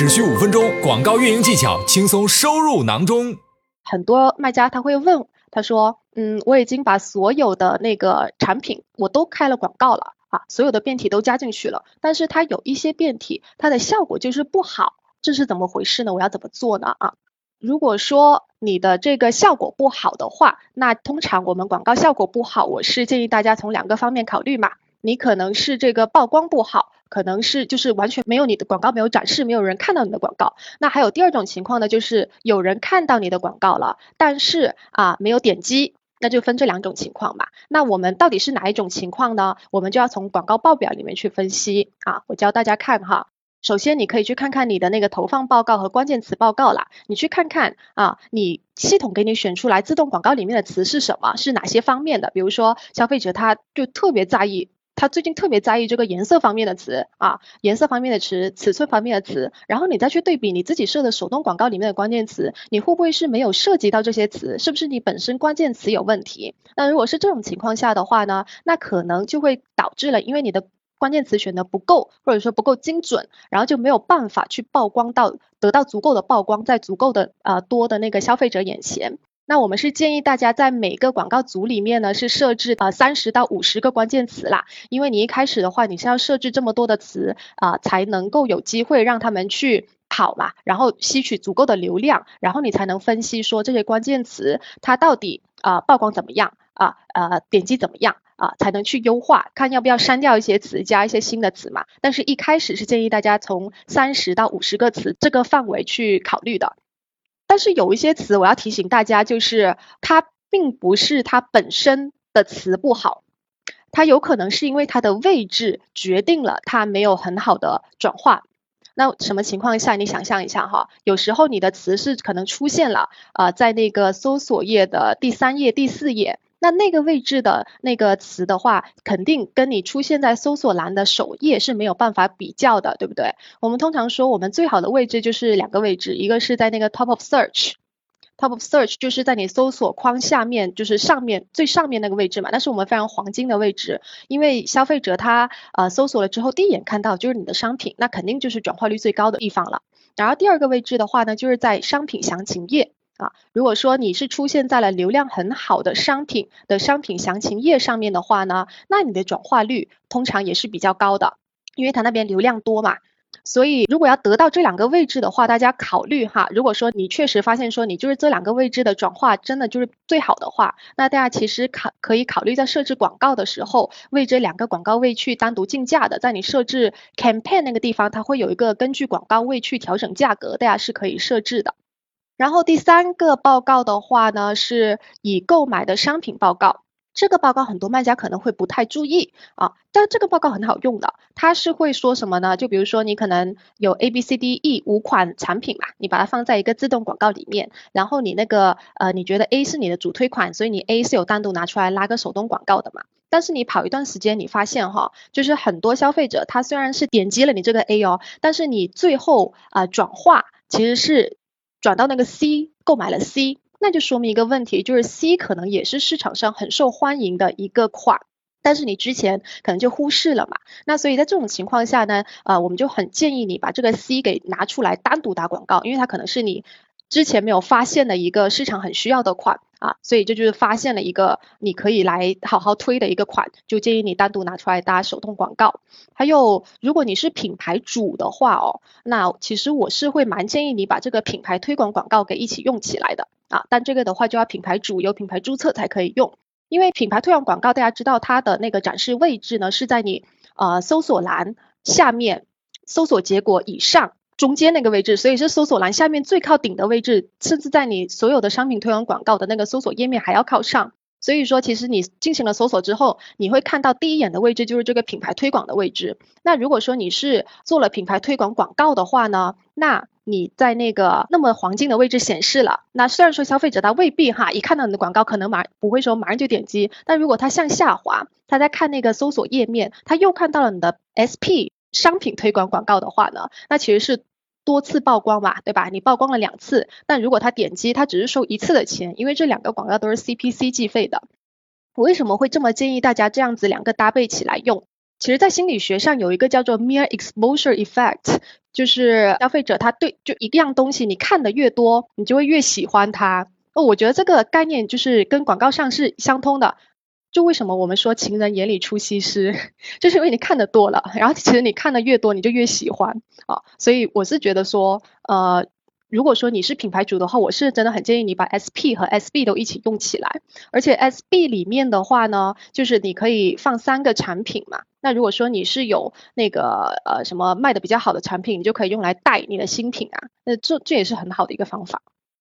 只需五分钟，广告运营技巧轻松收入囊中。很多卖家他会问，他说，嗯，我已经把所有的那个产品我都开了广告了啊，所有的变体都加进去了，但是它有一些变体，它的效果就是不好，这是怎么回事呢？我要怎么做呢？啊，如果说你的这个效果不好的话，那通常我们广告效果不好，我是建议大家从两个方面考虑嘛。你可能是这个曝光不好，可能是就是完全没有你的广告没有展示，没有人看到你的广告。那还有第二种情况呢，就是有人看到你的广告了，但是啊没有点击，那就分这两种情况吧。那我们到底是哪一种情况呢？我们就要从广告报表里面去分析啊。我教大家看哈，首先你可以去看看你的那个投放报告和关键词报告啦，你去看看啊，你系统给你选出来自动广告里面的词是什么，是哪些方面的？比如说消费者他就特别在意。他最近特别在意这个颜色方面的词啊，颜色方面的词，尺寸方面的词，然后你再去对比你自己设的手动广告里面的关键词，你会不会是没有涉及到这些词？是不是你本身关键词有问题？那如果是这种情况下的话呢，那可能就会导致了，因为你的关键词选的不够，或者说不够精准，然后就没有办法去曝光到，得到足够的曝光，在足够的呃多的那个消费者眼前。那我们是建议大家在每个广告组里面呢，是设置呃三十到五十个关键词啦，因为你一开始的话，你是要设置这么多的词啊，才能够有机会让他们去跑嘛，然后吸取足够的流量，然后你才能分析说这些关键词它到底啊曝光怎么样啊呃点击怎么样啊，才能去优化，看要不要删掉一些词，加一些新的词嘛。但是一开始是建议大家从三十到五十个词这个范围去考虑的。但是有一些词，我要提醒大家，就是它并不是它本身的词不好，它有可能是因为它的位置决定了它没有很好的转化。那什么情况下？你想象一下哈，有时候你的词是可能出现了啊，在那个搜索页的第三页、第四页。那那个位置的那个词的话，肯定跟你出现在搜索栏的首页是没有办法比较的，对不对？我们通常说，我们最好的位置就是两个位置，一个是在那个 top of search，top of search 就是在你搜索框下面，就是上面最上面那个位置嘛，那是我们非常黄金的位置，因为消费者他呃搜索了之后，第一眼看到就是你的商品，那肯定就是转化率最高的地方了。然后第二个位置的话呢，就是在商品详情页。啊，如果说你是出现在了流量很好的商品的商品详情页上面的话呢，那你的转化率通常也是比较高的，因为它那边流量多嘛。所以如果要得到这两个位置的话，大家考虑哈，如果说你确实发现说你就是这两个位置的转化真的就是最好的话，那大家其实考可以考虑在设置广告的时候，为这两个广告位去单独竞价的，在你设置 campaign 那个地方，它会有一个根据广告位去调整价格，大家是可以设置的。然后第三个报告的话呢，是已购买的商品报告。这个报告很多卖家可能会不太注意啊，但这个报告很好用的。它是会说什么呢？就比如说你可能有 A、B、C、D、E 五款产品嘛，你把它放在一个自动广告里面，然后你那个呃，你觉得 A 是你的主推款，所以你 A 是有单独拿出来拉个手动广告的嘛。但是你跑一段时间，你发现哈，就是很多消费者他虽然是点击了你这个 A 哦，但是你最后啊转化其实是。转到那个 C 购买了 C，那就说明一个问题，就是 C 可能也是市场上很受欢迎的一个款，但是你之前可能就忽视了嘛。那所以在这种情况下呢，呃，我们就很建议你把这个 C 给拿出来单独打广告，因为它可能是你。之前没有发现的一个市场很需要的款啊，所以这就是发现了一个你可以来好好推的一个款，就建议你单独拿出来搭手动广告。还有，如果你是品牌主的话哦，那其实我是会蛮建议你把这个品牌推广广告给一起用起来的啊。但这个的话就要品牌主有品牌注册才可以用，因为品牌推广广告大家知道它的那个展示位置呢是在你呃搜索栏下面搜索结果以上。中间那个位置，所以是搜索栏下面最靠顶的位置，甚至在你所有的商品推广广告的那个搜索页面还要靠上。所以说，其实你进行了搜索之后，你会看到第一眼的位置就是这个品牌推广的位置。那如果说你是做了品牌推广广告的话呢，那你在那个那么黄金的位置显示了。那虽然说消费者他未必哈一看到你的广告可能马不会说马上就点击，但如果他向下滑，他在看那个搜索页面，他又看到了你的 SP 商品推广广告的话呢，那其实是。多次曝光嘛，对吧？你曝光了两次，但如果他点击，他只是收一次的钱，因为这两个广告都是 CPC 计费的。我为什么会这么建议大家这样子两个搭配起来用？其实，在心理学上有一个叫做 mere exposure effect，就是消费者他对就一样东西，你看的越多，你就会越喜欢它。哦，我觉得这个概念就是跟广告上是相通的。就为什么我们说情人眼里出西施，就是因为你看的多了，然后其实你看的越多，你就越喜欢啊。所以我是觉得说，呃。如果说你是品牌主的话，我是真的很建议你把 SP 和 SB 都一起用起来。而且 SB 里面的话呢，就是你可以放三个产品嘛。那如果说你是有那个呃什么卖的比较好的产品，你就可以用来带你的新品啊。那这这也是很好的一个方法。